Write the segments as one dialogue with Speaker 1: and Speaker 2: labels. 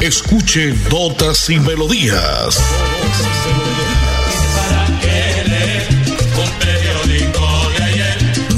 Speaker 1: Escuche Notas y Melodías.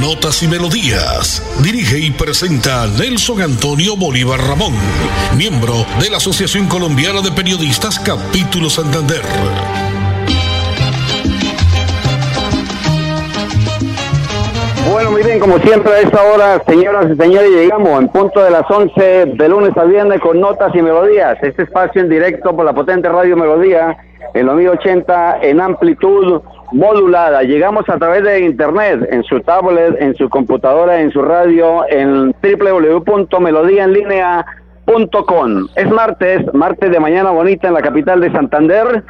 Speaker 1: Notas y Melodías. Dirige y presenta Nelson Antonio Bolívar Ramón, miembro de la Asociación Colombiana de Periodistas Capítulo Santander.
Speaker 2: Bueno, bien, como siempre a esta hora, señoras y señores, llegamos en punto de las 11 de lunes a viernes con Notas y Melodías. Este espacio en directo por la potente Radio Melodía en los 1080 en amplitud modulada. Llegamos a través de internet, en su tablet, en su computadora, en su radio, en www.melodiaenlinea.com. Es martes, martes de mañana bonita en la capital de Santander.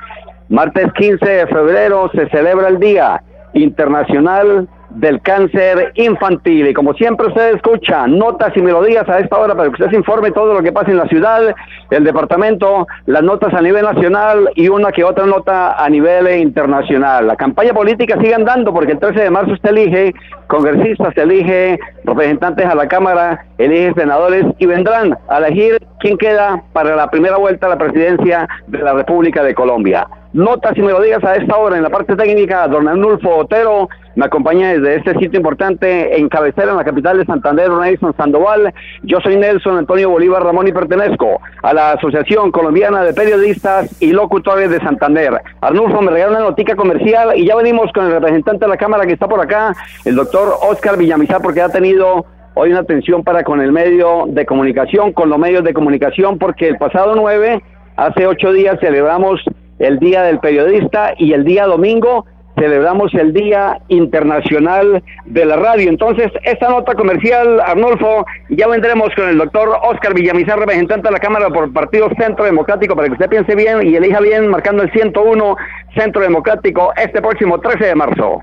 Speaker 2: Martes 15 de febrero se celebra el Día Internacional del cáncer infantil. Y como siempre usted escucha notas y melodías a esta hora para que usted se informe todo lo que pasa en la ciudad, el departamento, las notas a nivel nacional y una que otra nota a nivel internacional. La campaña política sigue andando porque el 13 de marzo usted elige congresistas, elige representantes a la Cámara, elige senadores y vendrán a elegir quién queda para la primera vuelta a la presidencia de la República de Colombia. Notas y melodías a esta hora en la parte técnica, don Arnulfo Otero me acompaña desde este sitio importante en cabecera, en la capital de Santander, Nelson Sandoval. Yo soy Nelson Antonio Bolívar Ramón y pertenezco a la Asociación Colombiana de Periodistas y Locutores de Santander. Arnulfo me regala una notica comercial y ya venimos con el representante de la Cámara que está por acá, el doctor Oscar Villamizar, porque ha tenido hoy una atención para con el medio de comunicación, con los medios de comunicación, porque el pasado 9, hace ocho días, celebramos el Día del Periodista y el día domingo celebramos el Día Internacional de la Radio. Entonces, esta nota comercial, Arnulfo, ya vendremos con el doctor Oscar Villamizar, representante de la Cámara por Partido Centro Democrático, para que usted piense bien y elija bien, marcando el 101 Centro Democrático este próximo 13 de marzo.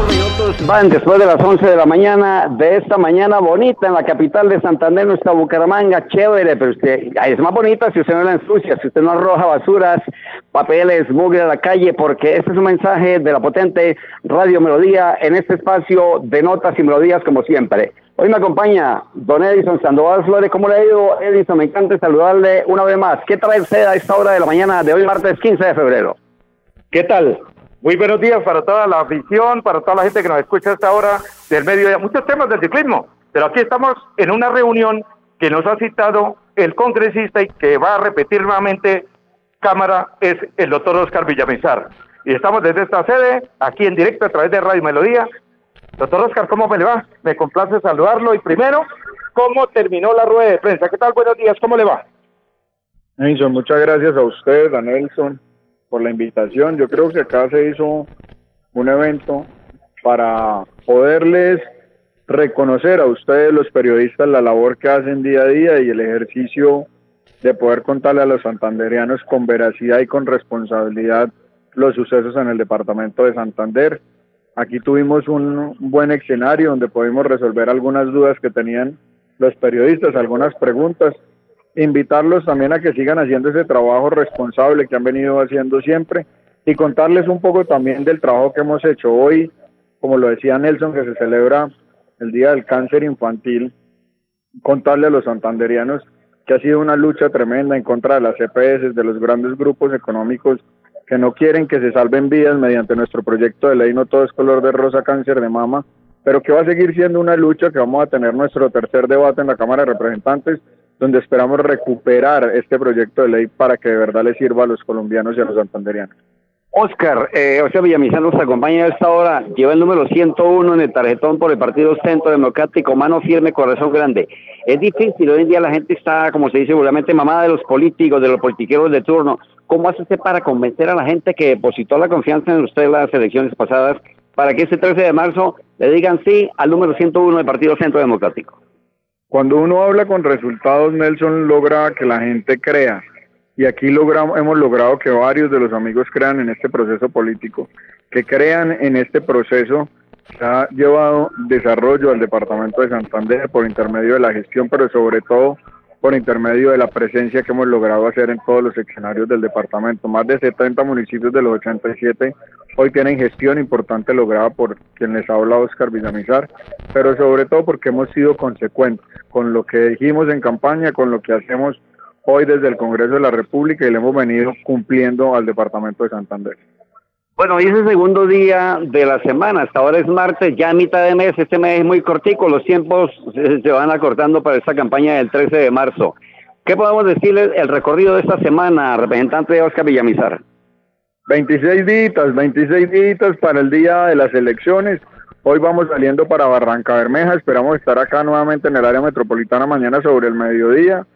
Speaker 2: Minutos van después de las 11 de la mañana de esta mañana bonita en la capital de Santander, nuestra Bucaramanga, chévere, pero usted es más bonita si usted no la ensucia, si usted no arroja basuras, papeles, mugre a la calle, porque este es un mensaje de la potente Radio Melodía en este espacio de notas y melodías como siempre. Hoy me acompaña don Edison Sandoval Flores. ¿Cómo le ha ido, Edison? Me encanta saludarle una vez más. ¿Qué trae usted a esta hora de la mañana de hoy, martes 15 de febrero?
Speaker 3: ¿Qué tal? Muy buenos días para toda la afición, para toda la gente que nos escucha a esta hora del mediodía. Muchos temas del ciclismo, pero aquí estamos en una reunión que nos ha citado el congresista y que va a repetir nuevamente Cámara, es el doctor Oscar Villamizar. Y estamos desde esta sede, aquí en directo a través de Radio Melodía. Doctor Oscar, ¿cómo me le va? Me complace saludarlo. Y primero, ¿cómo terminó la rueda de prensa? ¿Qué tal? Buenos días, ¿cómo le va?
Speaker 4: Nelson, muchas gracias a usted, a por la invitación. Yo creo que acá se hizo un evento para poderles reconocer a ustedes los periodistas la labor que hacen día a día y el ejercicio de poder contarle a los santanderianos con veracidad y con responsabilidad los sucesos en el departamento de Santander. Aquí tuvimos un buen escenario donde pudimos resolver algunas dudas que tenían los periodistas, algunas preguntas invitarlos también a que sigan haciendo ese trabajo responsable que han venido haciendo siempre y contarles un poco también del trabajo que hemos hecho hoy, como lo decía Nelson, que se celebra el Día del Cáncer Infantil, contarle a los santanderianos que ha sido una lucha tremenda en contra de las EPS, de los grandes grupos económicos que no quieren que se salven vidas mediante nuestro proyecto de ley No Todo es Color de Rosa Cáncer de Mama, pero que va a seguir siendo una lucha que vamos a tener nuestro tercer debate en la Cámara de Representantes donde esperamos recuperar este proyecto de ley para que de verdad le sirva a los colombianos y a los santanderianos.
Speaker 2: Oscar, eh, Oscar Villamizar nos acompaña a esta hora, lleva el número 101 en el tarjetón por el Partido Centro Democrático, mano firme, corazón grande. Es difícil, hoy en día la gente está, como se dice seguramente mamada de los políticos, de los politiqueros de turno. ¿Cómo hace usted para convencer a la gente que depositó la confianza en usted en las elecciones pasadas para que este 13 de marzo le digan sí al número 101 del Partido Centro Democrático?
Speaker 4: Cuando uno habla con resultados, Nelson logra que la gente crea y aquí logramos, hemos logrado que varios de los amigos crean en este proceso político, que crean en este proceso que ha llevado desarrollo al departamento de Santander por intermedio de la gestión, pero sobre todo por intermedio de la presencia que hemos logrado hacer en todos los escenarios del departamento. Más de 70 municipios de los 87 hoy tienen gestión importante lograda por quien les habla Oscar Villamizar, pero sobre todo porque hemos sido consecuentes con lo que dijimos en campaña, con lo que hacemos hoy desde el Congreso de la República y le hemos venido cumpliendo al Departamento de Santander.
Speaker 2: Bueno, hoy es el segundo día de la semana, hasta ahora es martes, ya mitad de mes, este mes es muy cortico, los tiempos se van acortando para esta campaña del 13 de marzo. ¿Qué podemos decirle el recorrido de esta semana, representante de Oscar Villamizar?
Speaker 4: 26 días, 26 días para el día de las elecciones. Hoy vamos saliendo para Barranca Bermeja, esperamos estar acá nuevamente en el área metropolitana mañana sobre el mediodía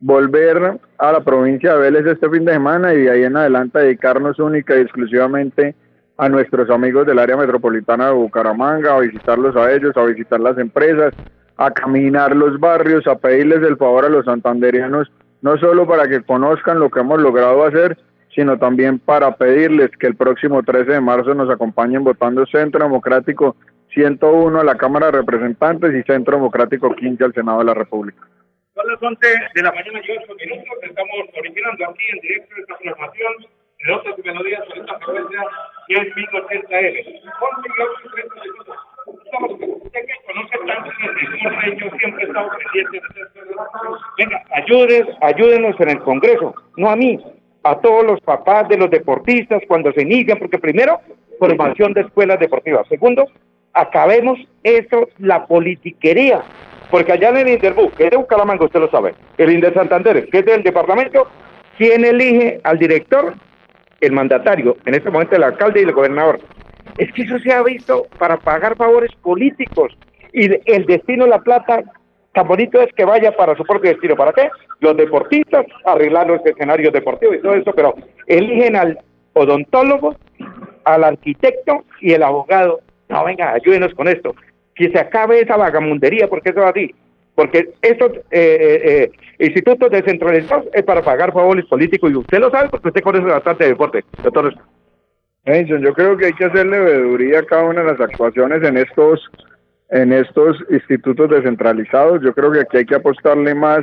Speaker 4: volver a la provincia de Vélez este fin de semana y de ahí en adelante dedicarnos única y exclusivamente a nuestros amigos del área metropolitana de Bucaramanga, a visitarlos a ellos, a visitar las empresas, a caminar los barrios, a pedirles el favor a los santanderianos, no solo para que conozcan lo que hemos logrado hacer, sino también para pedirles que el próximo 13 de marzo nos acompañen votando Centro Democrático 101 a la Cámara de Representantes y Centro Democrático 15 al Senado de la República.
Speaker 3: Son las 11 de la mañana y 8 minutos. Estamos originando aquí en directo esta programación de otras melodías por esta frecuencia que es 1080L. 11 y 8 30 minutos. Estamos, usted que conoce tanto el yo siempre he estado pendiente de esto. Venga, ayúdenos, ayúdenos en el Congreso, no a mí, a todos los papás de los deportistas cuando se inician, porque primero, formación de escuelas deportivas. Segundo, acabemos eso, la politiquería porque allá en el Interbú, que es de Bucaramanga, usted lo sabe, el Inder Santander, que es del departamento, ¿quién elige al director? El mandatario, en este momento el alcalde y el gobernador. Es que eso se ha visto para pagar favores políticos y el destino de la plata tan bonito es que vaya para su propio destino. ¿Para qué? Los deportistas arreglar los escenarios deportivos y todo eso, pero eligen al odontólogo, al arquitecto y el abogado. No, venga, ayúdenos con esto que se acabe esa vagamundería, porque eso es así. Porque estos eh, eh, eh, institutos descentralizados es para pagar favores políticos y usted lo sabe porque usted conoce bastante de deporte, doctor.
Speaker 4: Yo creo que hay que hacerle veeduría a cada una de las actuaciones en estos en estos institutos descentralizados. Yo creo que aquí hay que apostarle más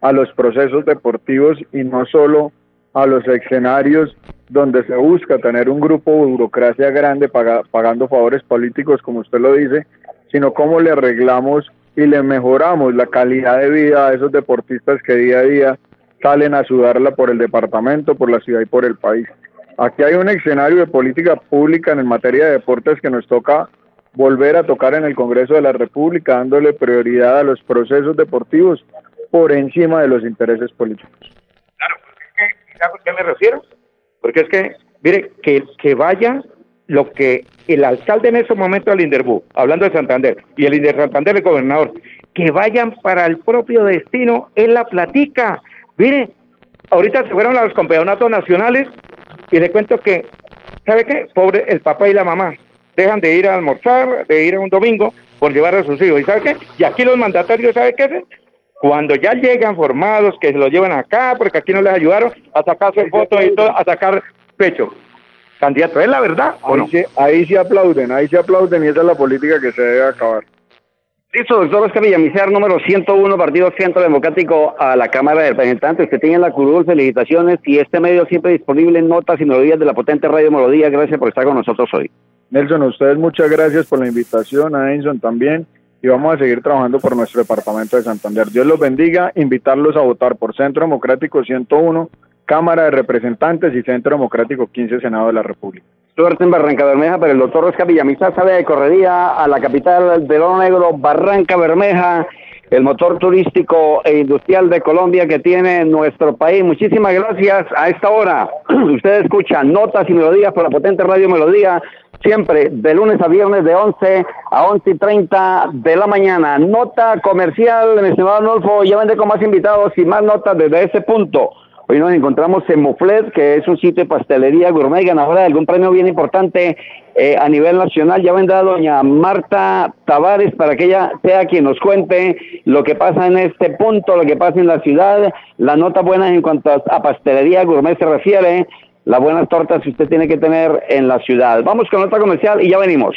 Speaker 4: a los procesos deportivos y no solo a los escenarios donde se busca tener un grupo de burocracia grande pagando favores políticos, como usted lo dice, sino cómo le arreglamos y le mejoramos la calidad de vida a esos deportistas que día a día salen a sudarla por el departamento, por la ciudad y por el país. Aquí hay un escenario de política pública en materia de deportes que nos toca volver a tocar en el Congreso de la República, dándole prioridad a los procesos deportivos por encima de los intereses políticos.
Speaker 3: Claro, ¿a qué me refiero? Porque es que, mire, que, que vaya lo que el alcalde en ese momento del Inderbú, hablando de Santander, y el Inder Santander, el gobernador, que vayan para el propio destino en la platica. Mire, ahorita se fueron a los campeonatos nacionales y le cuento que, ¿sabe qué? Pobre el papá y la mamá. Dejan de ir a almorzar, de ir a un domingo por llevar a sus hijos. ¿Y sabe qué? Y aquí los mandatarios, ¿sabe qué? Cuando ya llegan formados, que se los llevan acá, porque aquí no les ayudaron, a sacarse fotos y todo, a sacar pecho candidato. ¿Es la verdad o
Speaker 4: ahí
Speaker 3: no?
Speaker 4: Sí, ahí sí aplauden, ahí sí aplauden y esa es la política que se debe acabar.
Speaker 2: Listo, doctor Oscar Villamizar, número 101, Partido Centro Democrático a la Cámara de Representantes. Que tengan la curul, felicitaciones y este medio siempre disponible en notas y melodías de la potente Radio Melodía. Gracias por estar con nosotros hoy.
Speaker 4: Nelson, a ustedes muchas gracias por la invitación, a Enson también, y vamos a seguir trabajando por nuestro departamento de Santander. Dios los bendiga, invitarlos a votar por Centro Democrático 101 Cámara de Representantes y Centro Democrático 15 Senado de la República.
Speaker 2: Suerte en Barranca Bermeja, pero el doctor Oscar Villamizar sale de correría a la capital del Oro Negro, Barranca Bermeja, el motor turístico e industrial de Colombia que tiene nuestro país. Muchísimas gracias a esta hora. Ustedes escuchan notas y melodías por la potente radio Melodía, siempre de lunes a viernes de 11 a 11 y 30 de la mañana. Nota comercial, mi estimado Adolfo, ya vende con más invitados y más notas desde ese punto. Hoy nos encontramos en Muflet, que es un sitio de pastelería gourmet ganadora de algún premio bien importante eh, a nivel nacional. Ya vendrá doña Marta Tavares para que ella sea quien nos cuente lo que pasa en este punto, lo que pasa en la ciudad, la nota buena en cuanto a, pastelería gourmet se refiere, las buenas tortas que usted tiene que tener en la ciudad. Vamos con nota comercial y ya venimos.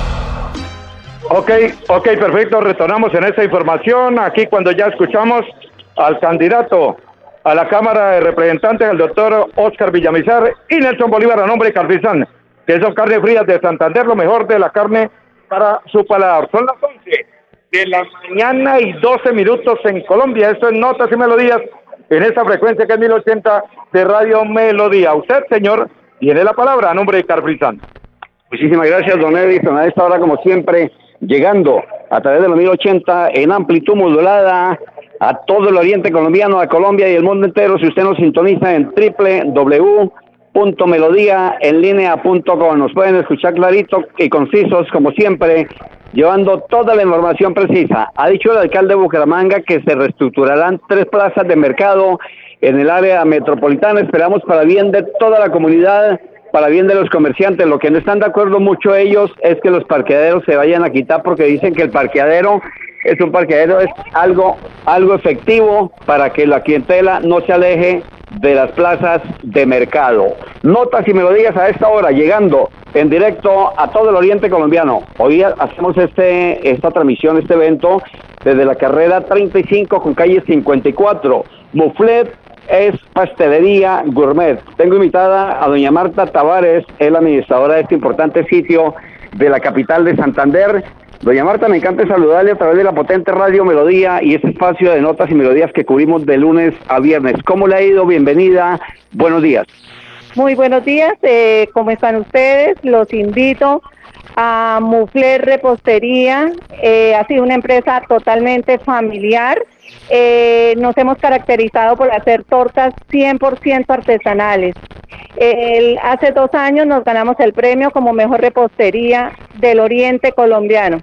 Speaker 3: Ok, ok, perfecto. Retornamos en esa información. Aquí cuando ya escuchamos al candidato a la Cámara de Representantes, el doctor Oscar Villamizar y Nelson Bolívar a nombre de Carfizán, que son carne frías de Santander, lo mejor de la carne para su paladar. Son las 11 de la mañana y 12 minutos en Colombia. Esto es Notas y Melodías en esa frecuencia que es 1080 de Radio Melodía. Usted, señor, tiene la palabra a nombre de Carfizán.
Speaker 2: Muchísimas gracias, don Edison. A esta hora, como siempre, llegando a través de los 1080 en amplitud modulada a todo el oriente colombiano, a Colombia y el mundo entero. Si usted nos sintoniza en www.melodíaenlínea.com, nos pueden escuchar clarito y concisos, como siempre, llevando toda la información precisa. Ha dicho el alcalde de Bucaramanga que se reestructurarán tres plazas de mercado en el área metropolitana. Esperamos para bien de toda la comunidad para bien de los comerciantes. Lo que no están de acuerdo mucho ellos es que los parqueaderos se vayan a quitar porque dicen que el parqueadero es un parqueadero, es algo, algo efectivo para que la clientela no se aleje de las plazas de mercado. Notas y melodías a esta hora, llegando en directo a todo el oriente colombiano. Hoy hacemos este, esta transmisión, este evento, desde la carrera 35 con calle 54. Muflet es pastelería gourmet. Tengo invitada a doña Marta Tavares, es la administradora de este importante sitio de la capital de Santander. Doña Marta, me encanta saludarle a través de la potente radio Melodía y este espacio de notas y melodías que cubrimos de lunes a viernes. ¿Cómo le ha ido? Bienvenida. Buenos días.
Speaker 5: Muy buenos días. Eh, ¿Cómo están ustedes? Los invito a Mufler Repostería. Eh, ha sido una empresa totalmente familiar eh, nos hemos caracterizado por hacer tortas 100% artesanales. hace dos años nos ganamos el premio como mejor repostería del Oriente colombiano.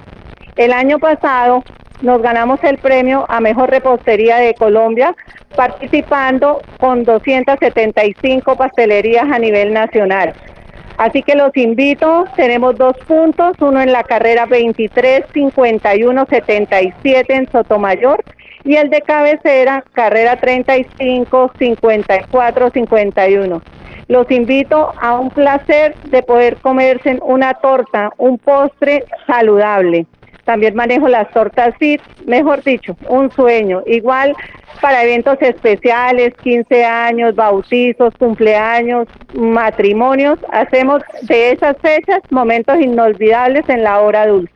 Speaker 5: El año pasado nos ganamos el premio a mejor repostería de Colombia, participando con 275 pastelerías a nivel nacional. Así que los invito, tenemos dos puntos, uno en la carrera 23 51 77 en Sotomayor y el de cabecera, carrera 35, 54, 51. Los invito a un placer de poder comerse una torta, un postre saludable. También manejo las tortas fit, mejor dicho, un sueño. Igual para eventos especiales, 15 años, bautizos, cumpleaños, matrimonios, hacemos de esas fechas momentos inolvidables en la hora dulce.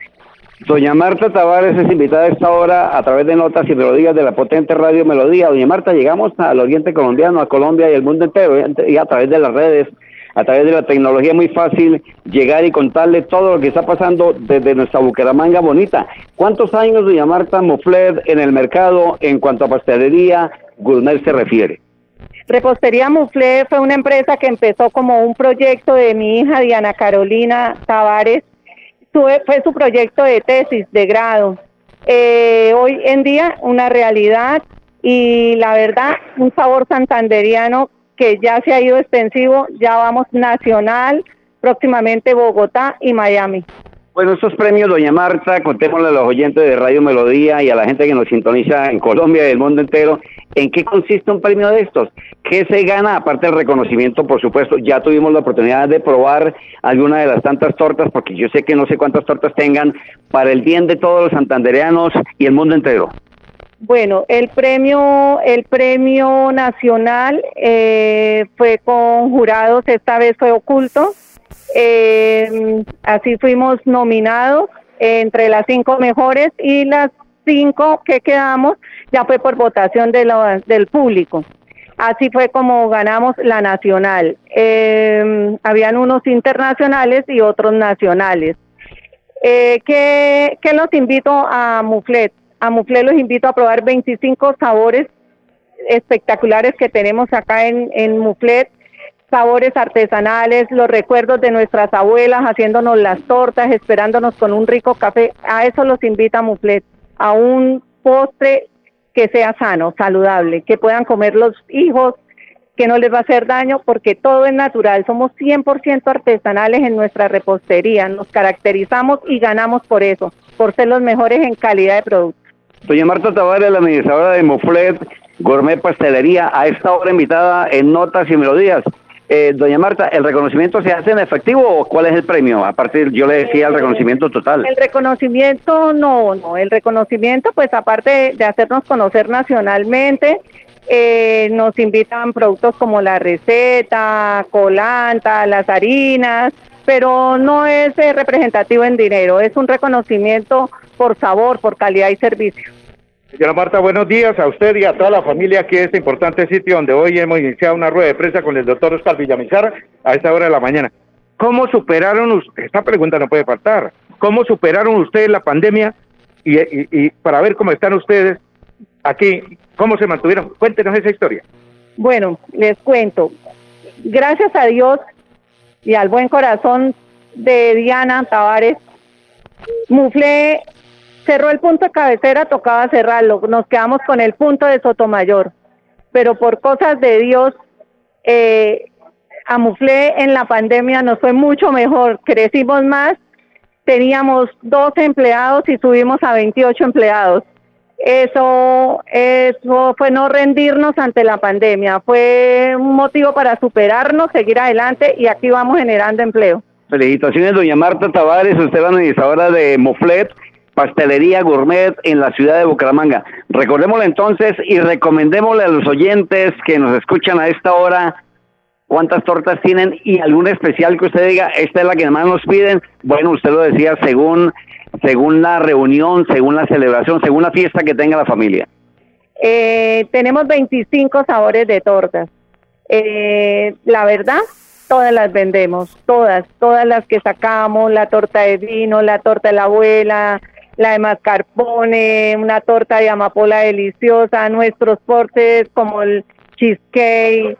Speaker 2: Doña Marta Tavares es invitada a esta hora a través de notas y melodías de la potente radio Melodía. Doña Marta, llegamos al oriente colombiano, a Colombia y el mundo entero, y a través de las redes, a través de la tecnología, muy fácil llegar y contarle todo lo que está pasando desde nuestra Bucaramanga bonita. ¿Cuántos años, doña Marta Mufled, en el mercado en cuanto a pastelería gourmet se refiere?
Speaker 5: Repostería Mufled fue una empresa que empezó como un proyecto de mi hija Diana Carolina Tavares fue su proyecto de tesis de grado. Eh, hoy en día una realidad y la verdad un sabor santanderiano que ya se ha ido extensivo, ya vamos nacional, próximamente Bogotá y Miami.
Speaker 2: Bueno, estos premios, doña Marta, contémosle a los oyentes de Radio Melodía y a la gente que nos sintoniza en Colombia y el mundo entero, ¿en qué consiste un premio de estos? ¿Qué se gana? Aparte del reconocimiento, por supuesto, ya tuvimos la oportunidad de probar alguna de las tantas tortas, porque yo sé que no sé cuántas tortas tengan, para el bien de todos los santandereanos y el mundo entero.
Speaker 5: Bueno, el premio, el premio nacional eh, fue con jurados, esta vez fue oculto. Eh, así fuimos nominados entre las cinco mejores y las cinco que quedamos ya fue por votación de del público. Así fue como ganamos la nacional. Eh, habían unos internacionales y otros nacionales. Eh, ¿qué, los invito a Muflet? A Muflet los invito a probar 25 sabores espectaculares que tenemos acá en, en Muflet sabores artesanales, los recuerdos de nuestras abuelas haciéndonos las tortas, esperándonos con un rico café. A eso los invita Muflet, a un postre que sea sano, saludable, que puedan comer los hijos, que no les va a hacer daño porque todo es natural. Somos 100% artesanales en nuestra repostería. Nos caracterizamos y ganamos por eso, por ser los mejores en calidad de producto.
Speaker 2: Doña Marta Tavares, la administradora de Moflet Gourmet Pastelería, a esta hora invitada en Notas y Melodías. Eh, doña Marta, ¿el reconocimiento se hace en efectivo o cuál es el premio? Aparte, yo le decía el reconocimiento total.
Speaker 5: El reconocimiento, no, no. El reconocimiento, pues aparte de hacernos conocer nacionalmente, eh, nos invitan productos como la receta, colanta, las harinas, pero no es eh, representativo en dinero, es un reconocimiento por sabor, por calidad y servicio.
Speaker 3: Señora Marta, buenos días a usted y a toda la familia aquí en este importante sitio donde hoy hemos iniciado una rueda de prensa con el doctor Oscar Villamizar a esta hora de la mañana. ¿Cómo superaron, esta pregunta no puede faltar, cómo superaron ustedes la pandemia y, y para ver cómo están ustedes aquí, cómo se mantuvieron? Cuéntenos esa historia.
Speaker 5: Bueno, les cuento. Gracias a Dios y al buen corazón de Diana Tavares, Mufle cerró el punto de cabecera, tocaba cerrarlo. Nos quedamos con el punto de Sotomayor. Pero por cosas de Dios, eh, a Muflé en la pandemia nos fue mucho mejor. Crecimos más, teníamos 12 empleados y subimos a 28 empleados. Eso, eso fue no rendirnos ante la pandemia, fue un motivo para superarnos, seguir adelante y aquí vamos generando empleo.
Speaker 2: Felicitaciones, doña Marta Tavares, usted es la administradora de Moflet Pastelería Gourmet en la ciudad de Bucaramanga. Recordémosle entonces y recomendémosle a los oyentes que nos escuchan a esta hora cuántas tortas tienen y algún especial que usted diga, esta es la que más nos piden. Bueno, usted lo decía según según la reunión, según la celebración, según la fiesta que tenga la familia.
Speaker 5: Eh, tenemos 25 sabores de tortas. Eh, la verdad, todas las vendemos, todas, todas las que sacamos, la torta de vino, la torta de la abuela, la de mascarpone, una torta de amapola deliciosa, nuestros portes como el cheesecake,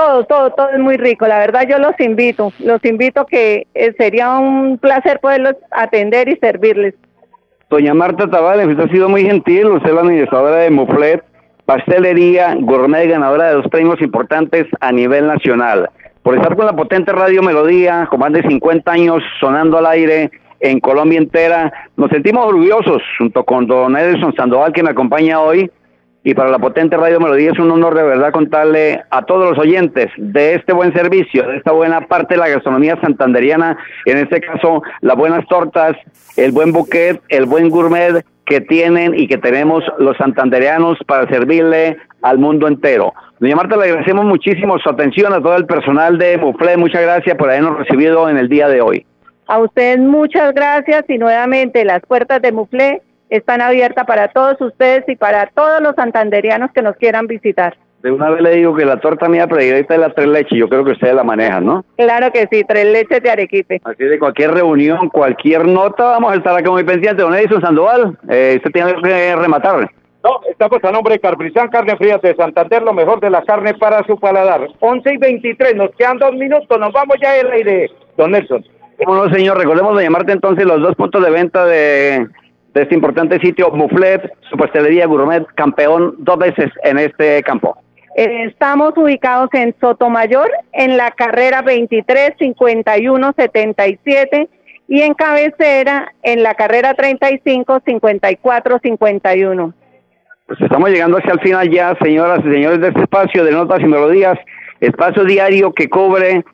Speaker 5: todo, todo, todo es muy rico. La verdad yo los invito, los invito que eh, sería un placer poderlos atender y servirles.
Speaker 2: Doña Marta Tavares, usted ha sido muy gentil, usted es la administradora de Muflet, pastelería, gourmet ganadora de dos premios importantes a nivel nacional. Por estar con la potente radio Melodía, con más de 50 años sonando al aire, en Colombia entera. Nos sentimos orgullosos junto con don Edison Sandoval que me acompaña hoy. Y para la potente Radio Melodía es un honor de verdad contarle a todos los oyentes de este buen servicio, de esta buena parte de la gastronomía santanderiana, en este caso las buenas tortas, el buen bouquet, el buen gourmet que tienen y que tenemos los santandereanos para servirle al mundo entero. Doña Marta, le agradecemos muchísimo su atención a todo el personal de Mufle. Muchas gracias por habernos recibido en el día de hoy.
Speaker 5: A ustedes muchas gracias y nuevamente las puertas de Muflé están abiertas para todos ustedes y para todos los santanderianos que nos quieran visitar.
Speaker 2: De una vez le digo que la torta mía predicada es la tres leches, yo creo que ustedes la manejan, ¿no?
Speaker 5: Claro que sí, tres leches de Arequipe.
Speaker 2: Así de cualquier reunión, cualquier nota, vamos a estar acá muy pendientes. Don Edison Sandoval, eh, usted tiene que rematar.
Speaker 3: No, estamos a nombre de Carbrizán Carne Fría de Santander, lo mejor de la carne para su paladar. 11 y 23, nos quedan dos minutos, nos vamos ya el aire, don Nelson.
Speaker 2: Bueno, no, señor? Recordemos de llamarte entonces los dos puntos de venta de, este importante sitio, Muflet, su pastelería gourmet, campeón dos veces en este campo.
Speaker 5: Eh, estamos ubicados en Sotomayor, en la carrera 23 51 77 y en cabecera en la carrera 35 54 51.
Speaker 2: Pues estamos llegando hacia el final ya, señoras y señores de este espacio de Notas y Melodías, espacio diario que cubre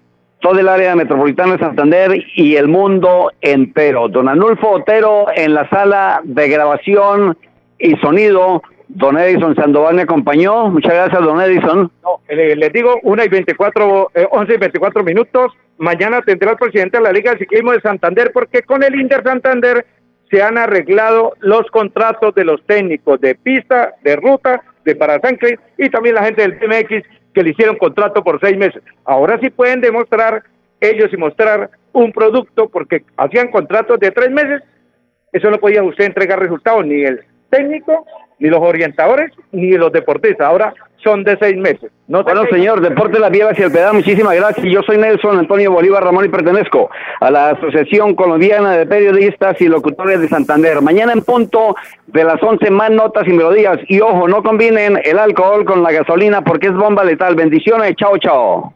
Speaker 2: todo el área metropolitana de Santander y el mundo entero. Don Anulfo Otero en la sala de grabación y sonido Don Edison Sandoval me acompañó. Muchas gracias, don Edison.
Speaker 3: No, les digo, una y 24, eh, 11 y 24 minutos. Mañana tendrá el presidente de la Liga de Ciclismo de Santander porque con el Inter Santander se han arreglado los contratos de los técnicos de pista, de ruta, de Parasancle y también la gente del TMX que le hicieron contrato por seis meses. Ahora sí pueden demostrar ellos y mostrar un producto porque hacían contratos de tres meses. Eso no podía usted entregar resultados ni el técnico ni los orientadores, ni los deportistas. Ahora son de seis meses.
Speaker 2: No bueno, señor, Deporte La hacia el Pedal, muchísimas gracias. Yo soy Nelson Antonio Bolívar Ramón y pertenezco a la Asociación Colombiana de Periodistas y Locutores de Santander. Mañana en punto de las once más notas y melodías. Y ojo, no combinen el alcohol con la gasolina porque es bomba letal. Bendiciones, chao, chao.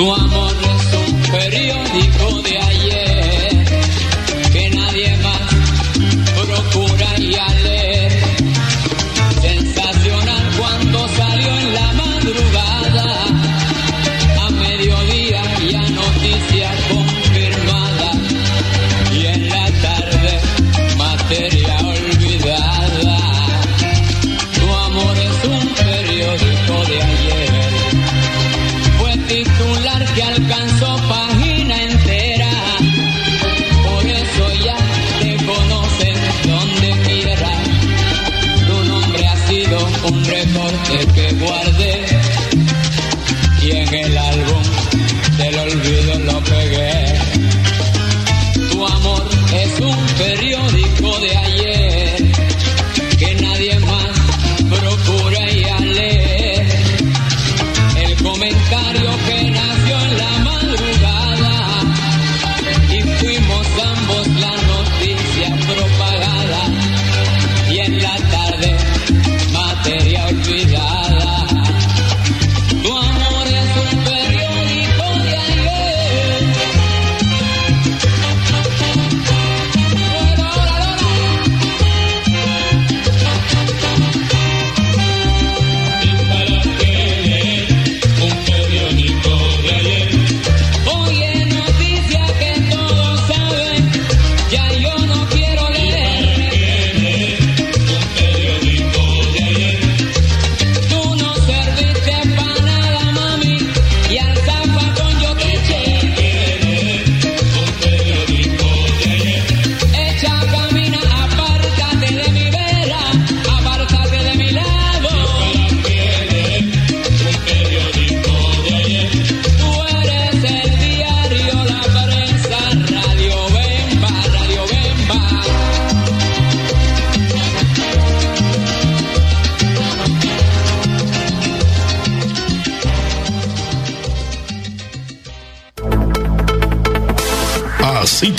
Speaker 6: Tu amor es un periódico